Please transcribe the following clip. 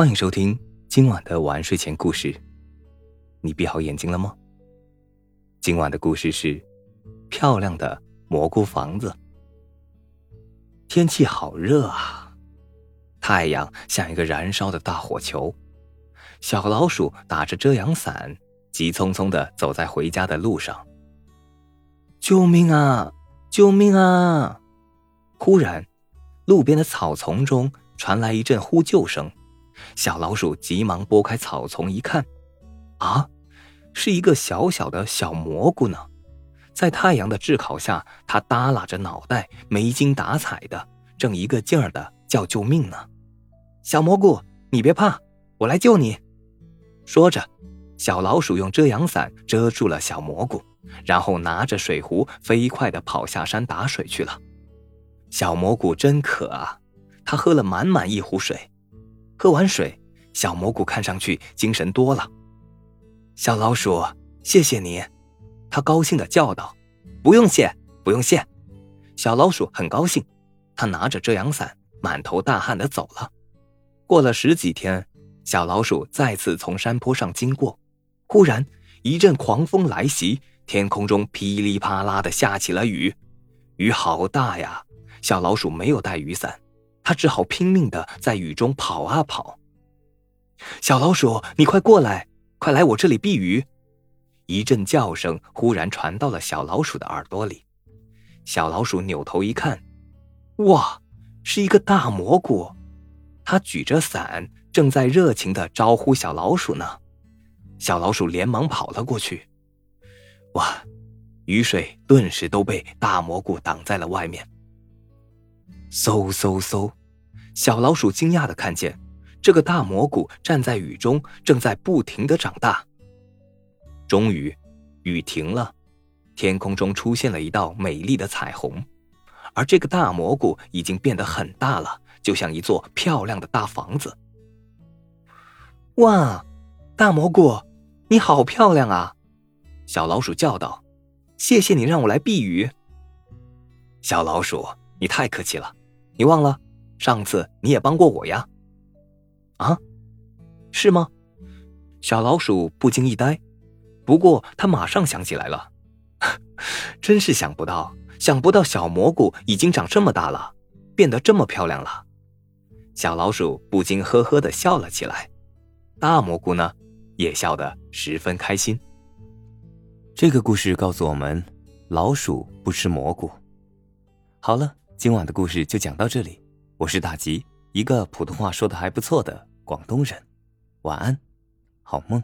欢迎收听今晚的晚睡前故事。你闭好眼睛了吗？今晚的故事是漂亮的蘑菇房子。天气好热啊，太阳像一个燃烧的大火球。小老鼠打着遮阳伞，急匆匆的走在回家的路上。救命啊！救命啊！忽然，路边的草丛中传来一阵呼救声。小老鼠急忙拨开草丛一看，啊，是一个小小的小蘑菇呢，在太阳的炙烤下，它耷拉着脑袋，没精打采的，正一个劲儿的叫救命呢。小蘑菇，你别怕，我来救你。说着，小老鼠用遮阳伞遮住了小蘑菇，然后拿着水壶飞快的跑下山打水去了。小蘑菇真渴啊，它喝了满满一壶水。喝完水，小蘑菇看上去精神多了。小老鼠，谢谢你，它高兴的叫道：“不用谢，不用谢。”小老鼠很高兴，它拿着遮阳伞，满头大汗的走了。过了十几天，小老鼠再次从山坡上经过，忽然一阵狂风来袭，天空中噼里啪啦的下起了雨，雨好大呀！小老鼠没有带雨伞。他只好拼命的在雨中跑啊跑。小老鼠，你快过来，快来我这里避雨！一阵叫声忽然传到了小老鼠的耳朵里。小老鼠扭头一看，哇，是一个大蘑菇，它举着伞，正在热情的招呼小老鼠呢。小老鼠连忙跑了过去。哇，雨水顿时都被大蘑菇挡在了外面。嗖嗖嗖！小老鼠惊讶的看见，这个大蘑菇站在雨中，正在不停的长大。终于，雨停了，天空中出现了一道美丽的彩虹，而这个大蘑菇已经变得很大了，就像一座漂亮的大房子。哇，大蘑菇，你好漂亮啊！小老鼠叫道：“谢谢你让我来避雨。”小老鼠，你太客气了。你忘了，上次你也帮过我呀？啊，是吗？小老鼠不禁一呆，不过他马上想起来了，真是想不到，想不到小蘑菇已经长这么大了，变得这么漂亮了。小老鼠不禁呵呵的笑了起来，大蘑菇呢，也笑得十分开心。这个故事告诉我们，老鼠不吃蘑菇。好了。今晚的故事就讲到这里，我是大吉，一个普通话说的还不错的广东人，晚安，好梦。